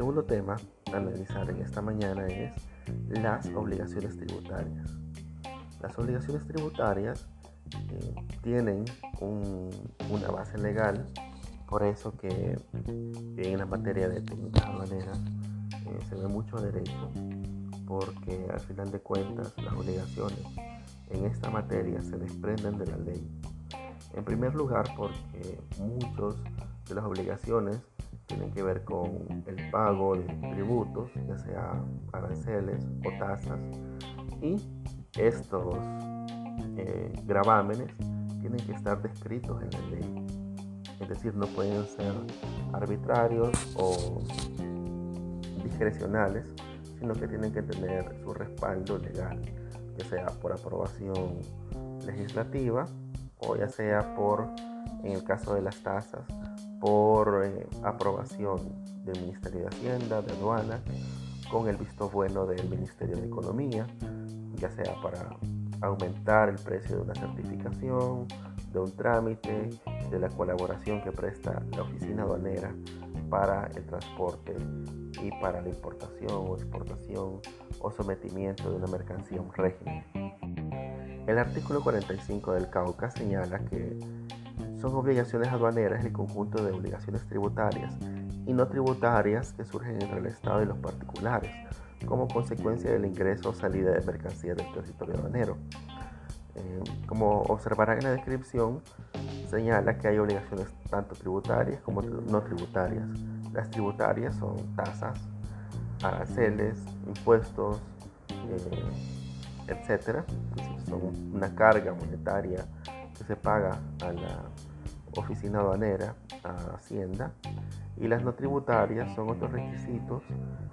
segundo tema a analizar en esta mañana es las obligaciones tributarias. Las obligaciones tributarias eh, tienen una base legal, por eso que, en la materia de técnicas eh, se ve mucho derecho, porque al final de cuentas las obligaciones en esta materia se desprenden de la ley. En primer lugar, porque muchos de las obligaciones tienen que ver con el pago de tributos, ya sea aranceles o tasas, y estos eh, gravámenes tienen que estar descritos en la ley. Es decir, no pueden ser arbitrarios o discrecionales, sino que tienen que tener su respaldo legal, ya sea por aprobación legislativa o ya sea por, en el caso de las tasas, por eh, aprobación del Ministerio de Hacienda, de Aduanas, con el visto bueno del Ministerio de Economía, ya sea para aumentar el precio de una certificación, de un trámite, de la colaboración que presta la oficina aduanera para el transporte y para la importación o exportación o sometimiento de una mercancía a un régimen. El artículo 45 del CAUCA señala que son obligaciones aduaneras el conjunto de obligaciones tributarias y no tributarias que surgen entre el Estado y los particulares como consecuencia del ingreso o salida de mercancías del territorio aduanero. Eh, como observarán en la descripción, señala que hay obligaciones tanto tributarias como no tributarias. Las tributarias son tasas, aranceles, impuestos, eh, etcétera, son una carga monetaria que se paga a la oficina aduanera, a Hacienda, y las no tributarias son otros requisitos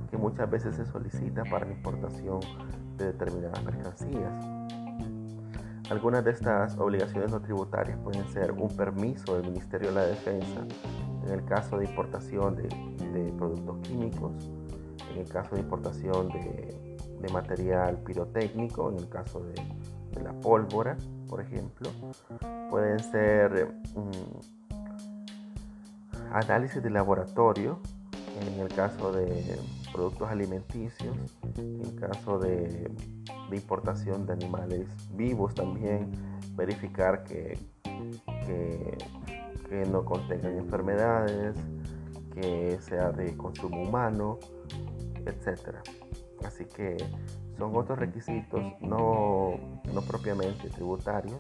que muchas veces se solicita para la importación de determinadas mercancías. Algunas de estas obligaciones no tributarias pueden ser un permiso del Ministerio de la Defensa en el caso de importación de, productos químicos, en el caso de importación de, material pirotécnico, en el caso de, la pólvora, por ejemplo. Pueden ser mm, análisis de laboratorio, en el caso de productos alimenticios, en el caso de, importación de animales vivos también, verificar que, que, no contengan enfermedades, que sea de consumo humano, etc. Así que son otros requisitos no, no propiamente tributarios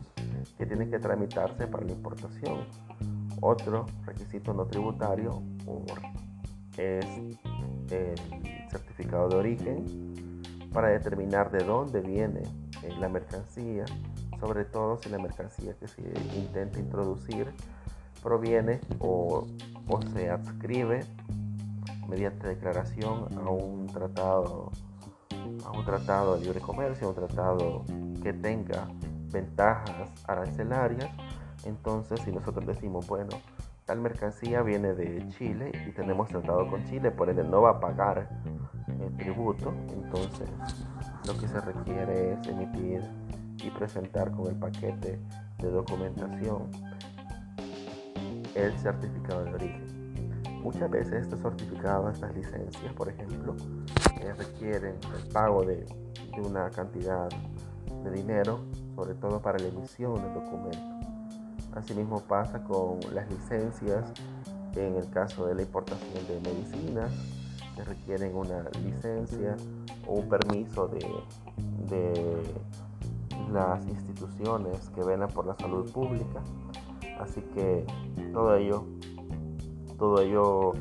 que tienen que tramitarse para la importación. Otro requisito no tributario es el certificado de origen para determinar de dónde viene eh, la mercancía, sobre todo si la mercancía que se intenta introducir proviene o, se adscribe mediante declaración a un tratado a un tratado de libre comercio, un tratado que tenga ventajas arancelarias, entonces si nosotros decimos, bueno, tal mercancía viene de Chile y tenemos tratado con Chile, por ende no va a pagar el tributo, entonces lo que se requiere es emitir y presentar con el paquete de documentación el certificado de origen. Muchas veces estos certificados, estas licencias, por ejemplo, eh, requieren el pago de, de una cantidad de dinero, sobre todo para la emisión del documento. Asimismo pasa con las licencias en el caso de la importación de medicinas, que requieren una licencia o un permiso de, las instituciones que velan por la salud pública. Así que todo ello, todo ello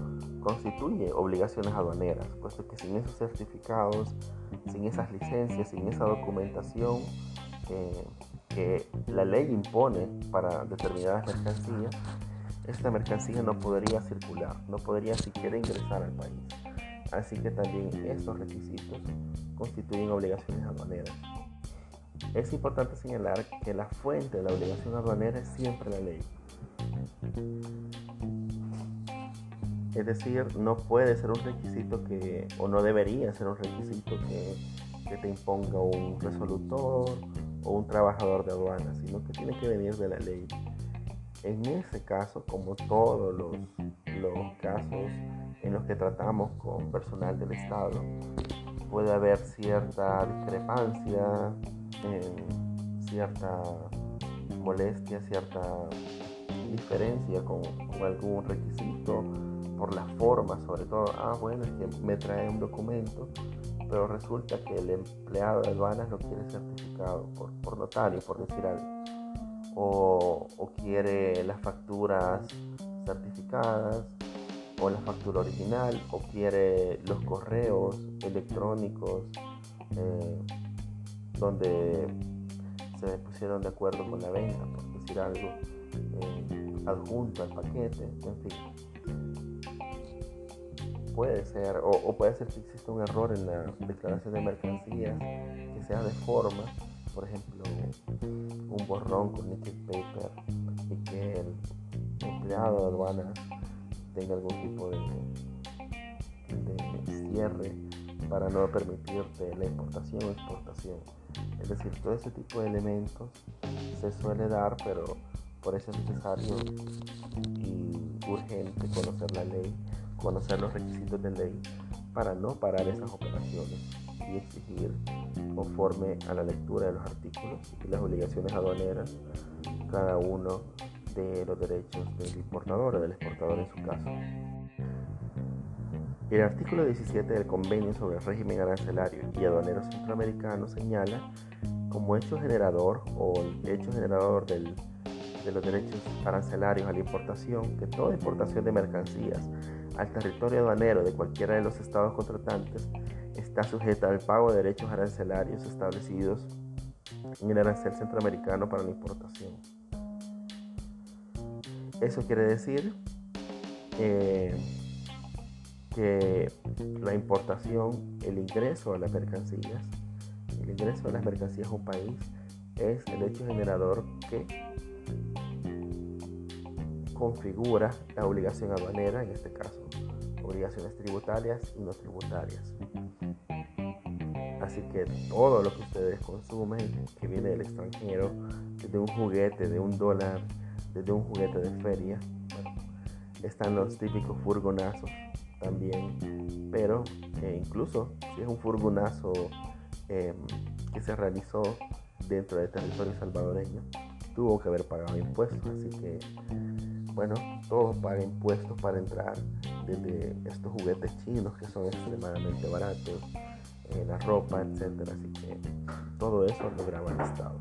constituye obligaciones aduaneras, puesto que sin esos certificados, sin esas licencias, sin esa documentación, eh, que la ley impone para determinadas mercancías, esta mercancía no podría circular, no podría siquiera ingresar al país. Así que también estos requisitos constituyen obligaciones aduaneras. Es importante señalar que la fuente de la obligación aduanera es siempre la ley. Es decir, no puede ser un requisito que, o no debería ser un requisito que, que te imponga un resolutor o un trabajador de aduana, sino que tiene que venir de la ley. En ese caso, como todos los, los casos en los que tratamos con personal del Estado puede haber cierta discrepancia, cierta molestia, cierta diferencia con, algún requisito por la forma, sobre todo, ah, bueno, es que me trae un documento, pero resulta que el empleado de aduanas lo quiere certificado por, por notario, por decir algo, o, quiere las facturas certificadas, o la factura original, o quiere los correos electrónicos eh, donde se pusieron de acuerdo con la venta, por decir algo, eh, adjunto al paquete, en fin. Puede ser, o, puede ser que exista un error en la declaración de mercancías que sea de forma, por ejemplo, un borrón con nickel paper y que el empleado de aduanas tenga algún tipo de, de cierre para no permitirte la importación o exportación. Es decir, todo ese tipo de elementos se suele dar, pero por eso es necesario y urgente conocer la ley, conocer los requisitos de ley para no parar esas operaciones y exigir conforme a la lectura de los artículos y las obligaciones aduaneras cada uno de los derechos del importador o del exportador en su caso. El artículo 17 del Convenio sobre el régimen arancelario y aduanero centroamericano señala como hecho generador o el hecho generador de los derechos arancelarios a la importación que toda importación de mercancías al territorio aduanero de cualquiera de los estados contratantes está sujeta al pago de derechos arancelarios establecidos en el arancel centroamericano para la importación. Eso quiere decir eh, que la importación, el ingreso de las mercancías, el ingreso de las mercancías a un país es el hecho generador que configura la obligación aduanera, en este caso, obligaciones tributarias y no tributarias. Así que todo lo que ustedes consumen que viene del extranjero, de un juguete, de un dólar, desde un juguete de feria. están los típicos furgonazos también, pero eh, incluso si es un furgonazo em, que se realizó dentro del territorio salvadoreño, tuvo que haber pagado impuestos. Así que, bueno, todos pagan impuestos para entrar desde estos juguetes chinos que son extremadamente baratos, eh, la ropa, etcétera. Así que todo eso lo graba el Estado.